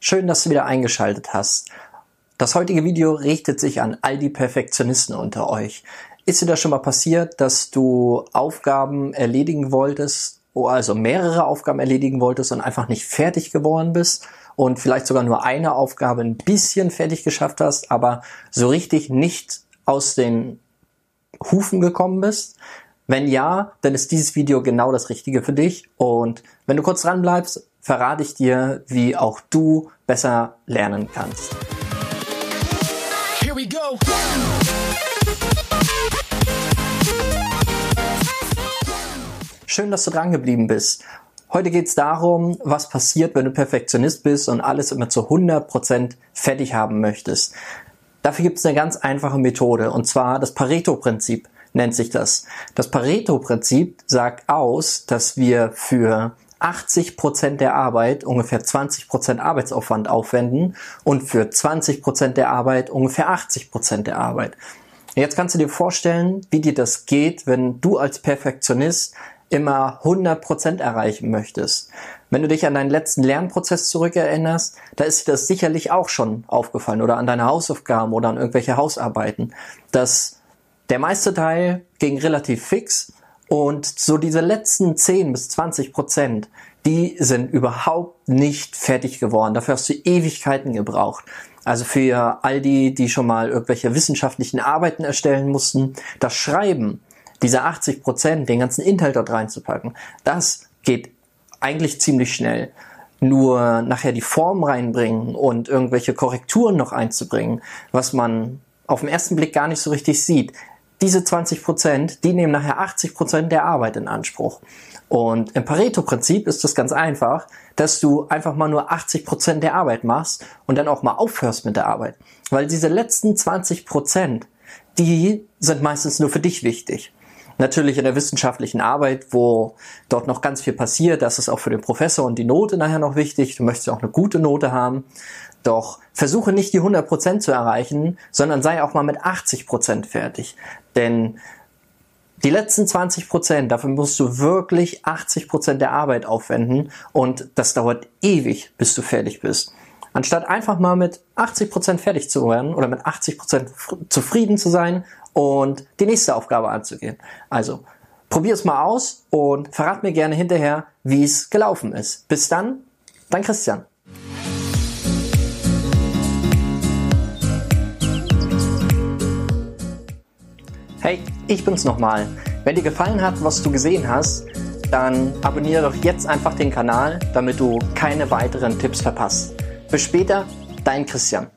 Schön, dass du wieder eingeschaltet hast. Das heutige Video richtet sich an all die Perfektionisten unter euch. Ist dir das schon mal passiert, dass du Aufgaben erledigen wolltest, also mehrere Aufgaben erledigen wolltest und einfach nicht fertig geworden bist und vielleicht sogar nur eine Aufgabe ein bisschen fertig geschafft hast, aber so richtig nicht aus den Hufen gekommen bist? Wenn ja, dann ist dieses Video genau das Richtige für dich. Und wenn du kurz dran bleibst, verrate ich dir, wie auch du besser lernen kannst. Schön, dass du dran geblieben bist. Heute geht es darum, was passiert, wenn du Perfektionist bist und alles immer zu 100% fertig haben möchtest. Dafür gibt es eine ganz einfache Methode und zwar das Pareto-Prinzip nennt sich das. Das Pareto-Prinzip sagt aus, dass wir für 80 Prozent der Arbeit ungefähr 20 Prozent Arbeitsaufwand aufwenden und für 20 Prozent der Arbeit ungefähr 80 Prozent der Arbeit. Jetzt kannst du dir vorstellen, wie dir das geht, wenn du als Perfektionist immer 100 Prozent erreichen möchtest. Wenn du dich an deinen letzten Lernprozess zurückerinnerst, da ist dir das sicherlich auch schon aufgefallen oder an deine Hausaufgaben oder an irgendwelche Hausarbeiten, dass der meiste Teil ging relativ fix und so diese letzten 10 bis 20 Prozent, die sind überhaupt nicht fertig geworden. Dafür hast du Ewigkeiten gebraucht. Also für all die, die schon mal irgendwelche wissenschaftlichen Arbeiten erstellen mussten, das Schreiben dieser 80 Prozent, den ganzen Inhalt dort reinzupacken, das geht eigentlich ziemlich schnell. Nur nachher die Form reinbringen und irgendwelche Korrekturen noch einzubringen, was man auf den ersten Blick gar nicht so richtig sieht, diese 20 Prozent, die nehmen nachher 80 Prozent der Arbeit in Anspruch. Und im Pareto-Prinzip ist das ganz einfach, dass du einfach mal nur 80 Prozent der Arbeit machst und dann auch mal aufhörst mit der Arbeit. Weil diese letzten 20 Prozent, die sind meistens nur für dich wichtig. Natürlich in der wissenschaftlichen Arbeit, wo dort noch ganz viel passiert, das ist auch für den Professor und die Note nachher noch wichtig. Du möchtest auch eine gute Note haben. Doch versuche nicht die 100% zu erreichen, sondern sei auch mal mit 80% fertig. Denn die letzten 20% dafür musst du wirklich 80% der Arbeit aufwenden und das dauert ewig, bis du fertig bist. Anstatt einfach mal mit 80% fertig zu werden oder mit 80% zufrieden zu sein und die nächste Aufgabe anzugehen. Also, probier es mal aus und verrat mir gerne hinterher, wie es gelaufen ist. Bis dann, dein Christian. Hey, ich bin's nochmal. Wenn dir gefallen hat, was du gesehen hast, dann abonniere doch jetzt einfach den Kanal, damit du keine weiteren Tipps verpasst. Bis später, dein Christian.